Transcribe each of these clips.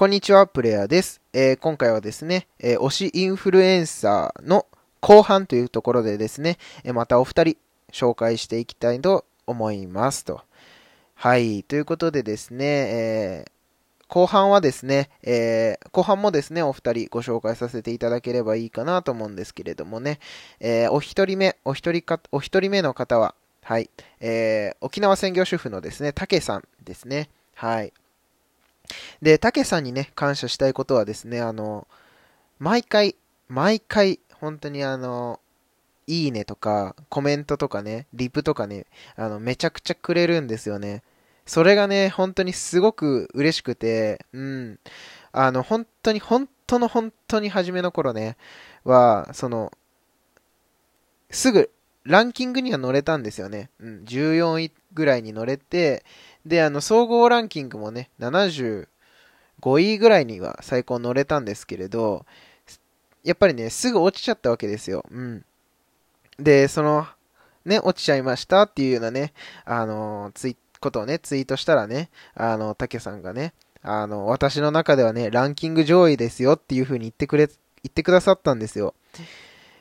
こんにちは、プレイヤーです。えー、今回はですね、えー、推しインフルエンサーの後半というところでですね、え、またお二人紹介していきたいと思いますと。はい、ということでですね、え後半はですね、え後半もですね、お二人ご紹介させていただければいいかなと思うんですけれどもね、えお一人目、お一人か、お一人目の方は、はい、えー沖縄専業主婦のですね、たけさんですね。はい。で、たけさんにね、感謝したいことはですね、あの、毎回、毎回、本当にあの、いいねとか、コメントとかね、リプとかね、あの、めちゃくちゃくれるんですよね。それがね、本当にすごく嬉しくて、うん。あの、本当に、本当の本当に初めの頃ね、は、その、すぐ、ランキングには乗れたんですよね。うん、14位ぐらいに乗れて、で、あの、総合ランキングもね、75位ぐらいには最高乗れたんですけれど、やっぱりね、すぐ落ちちゃったわけですよ。うん。で、その、ね、落ちちゃいましたっていうようなね、あの、ツイことをね、ツイートしたらね、あの、たけさんがね、あの、私の中ではね、ランキング上位ですよっていう風に言ってくれ、言ってくださったんですよ。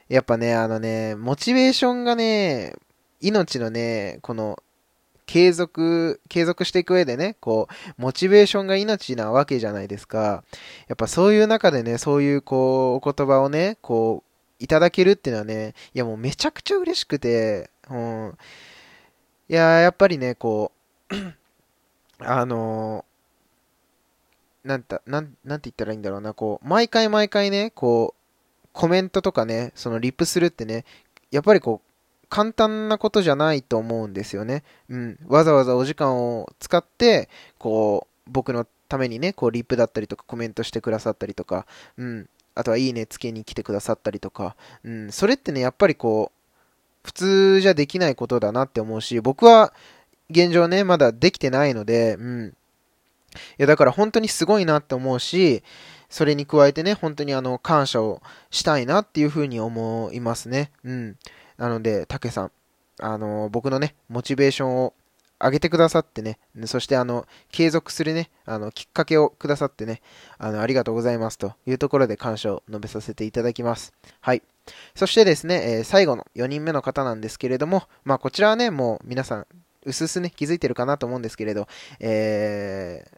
やっぱね、あのね、モチベーションがね、命のね、この継続、継続していく上でね、こう、モチベーションが命なわけじゃないですか。やっぱそういう中でね、そういうこう、お言葉をね、こう、いただけるっていうのはね、いやもうめちゃくちゃ嬉しくて、うん。いや、やっぱりね、こう、あのなんた、なん、なんて言ったらいいんだろうな、こう、毎回毎回ね、こう、コメントとかね、そのリップするってね、やっぱりこう、簡単なことじゃないと思うんですよね。うん。わざわざお時間を使って、こう、僕のためにね、こう、リップだったりとかコメントしてくださったりとか、うん。あとは、いいねつけに来てくださったりとか、うん。それってね、やっぱりこう、普通じゃできないことだなって思うし、僕は、現状ね、まだできてないので、うん。いや、だから本当にすごいなって思うし、それに加えてね、本当にあの、感謝をしたいなっていうふうに思いますね。うん。なので、たけさん、あの、僕のね、モチベーションを上げてくださってね、そしてあの、継続するね、あの、きっかけをくださってね、あの、ありがとうございますというところで感謝を述べさせていただきます。はい。そしてですね、えー、最後の4人目の方なんですけれども、まあ、こちらはね、もう皆さん、うすうすね、気づいてるかなと思うんですけれど、えー、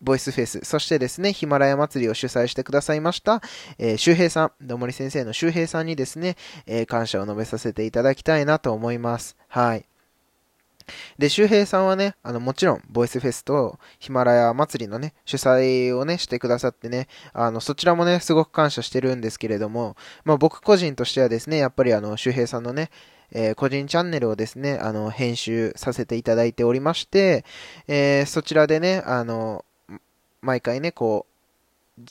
ボイスフェス、そしてですね、ヒマラヤ祭りを主催してくださいました、えー、周平さん、どもり先生の周平さんにですね、えー、感謝を述べさせていただきたいなと思います。はい。で、周平さんはね、あの、もちろん、ボイスフェスとヒマラヤ祭りのね、主催をね、してくださってね、あの、そちらもね、すごく感謝してるんですけれども、まあ僕個人としてはですね、やっぱりあの、周平さんのね、えー、個人チャンネルをですね、あの、編集させていただいておりまして、えー、そちらでね、あの、毎回ね、こう、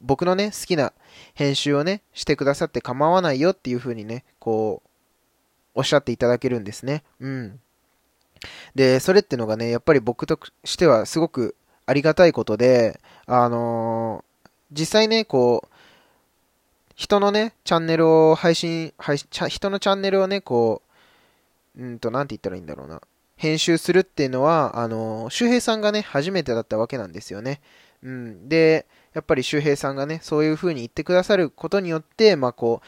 僕のね、好きな編集をね、してくださって構わないよっていう風にね、こう、おっしゃっていただけるんですね。うん。で、それってのがね、やっぱり僕としてはすごくありがたいことで、あのー、実際ね、こう、人のね、チャンネルを配信、配信人のチャンネルをね、こう、うんと、なんて言ったらいいんだろうな。編集するっていうのは、あの、周平さんがね、初めてだったわけなんですよね。うん。で、やっぱり周平さんがね、そういう風に言ってくださることによって、まあこう、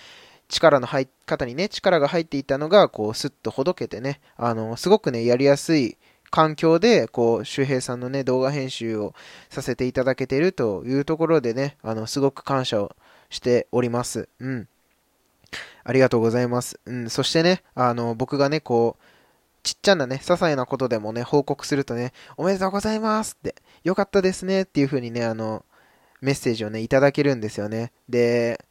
力の入っ方にね、力が入っていたのが、こう、スッとほどけてね、あの、すごくね、やりやすい環境で、こう、周平さんのね、動画編集をさせていただけているというところでね、あの、すごく感謝をしております。うん。ありがとうございます。うん。そしてね、あの、僕がね、こう、ちっちゃなね、些細なことでもね、報告するとね、おめでとうございますって、よかったですねっていう風にね、あの、メッセージをね、いただけるんですよね。で、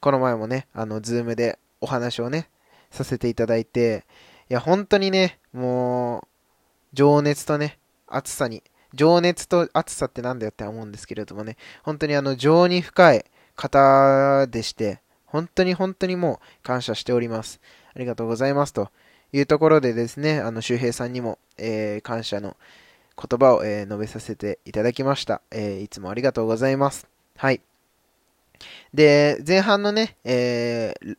この前もね、あの、ズームでお話をね、させていただいて、いや、本当にね、もう、情熱とね、熱さに、情熱と熱さってなんだよって思うんですけれどもね、本当にあの、情に深い方でして、本当に本当にもう感謝しております。ありがとうございますと。いうところでですね、あの、周平さんにも、えー、感謝の言葉を、えー、述べさせていただきました。えー、いつもありがとうございます。はい。で、前半のね、えー、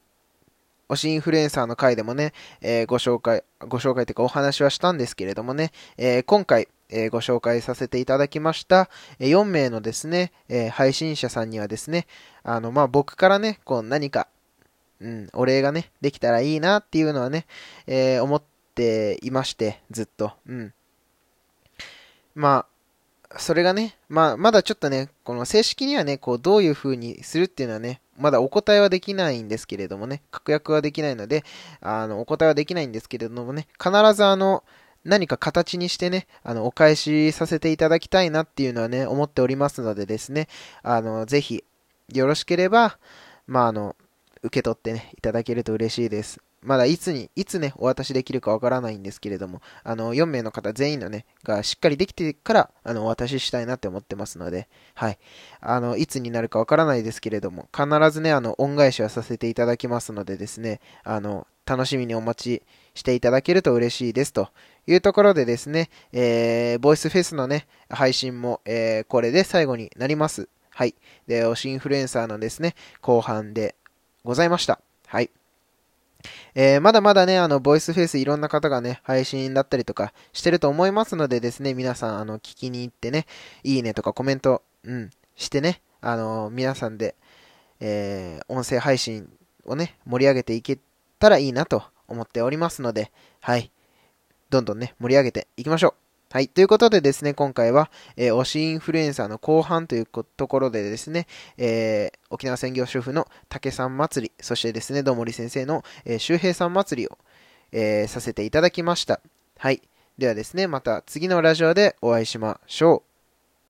推しインフルエンサーの回でもね、えー、ご紹介、ご紹介というかお話はしたんですけれどもね、えー、今回、えー、ご紹介させていただきました、え4名のですね、えー、配信者さんにはですね、あの、まあ、僕からね、こう何か、うん、お礼がね、できたらいいなっていうのはね、えー、思っていまして、ずっと。うん。まあ、それがね、まあ、まだちょっとね、この正式にはね、こう、どういう風にするっていうのはね、まだお答えはできないんですけれどもね、確約はできないので、あの、お答えはできないんですけれどもね、必ずあの、何か形にしてね、あの、お返しさせていただきたいなっていうのはね、思っておりますのでですね、あの、ぜひ、よろしければ、まあ、あの、受け取ってね、いただけると嬉しいです。まだいつに、いつね、お渡しできるかわからないんですけれども、あの、4名の方全員のね、がしっかりできてから、あの、お渡ししたいなって思ってますので、はい。あの、いつになるかわからないですけれども、必ずね、あの、恩返しはさせていただきますのでですね、あの、楽しみにお待ちしていただけると嬉しいですというところでですね、えー、ボイスフェスのね、配信も、えー、これで最後になります。はい。で、推しインフルエンサーのですね、後半でございました。はい。えー、まだまだね、あの、ボイスフェイスいろんな方がね、配信だったりとかしてると思いますのでですね、皆さん、あの、聞きに行ってね、いいねとかコメント、うん、してね、あの、皆さんで、えー、音声配信をね、盛り上げていけたらいいなと思っておりますので、はい。どんどんね、盛り上げていきましょう。はい。ということでですね、今回は、えー、推しインフルエンサーの後半というところでですね、えー、沖縄専業主婦の竹さん祭り、そしてですね、どもり先生の、えー、周平さん祭りを、えー、させていただきました。はい。ではですね、また次のラジオでお会いしましょう。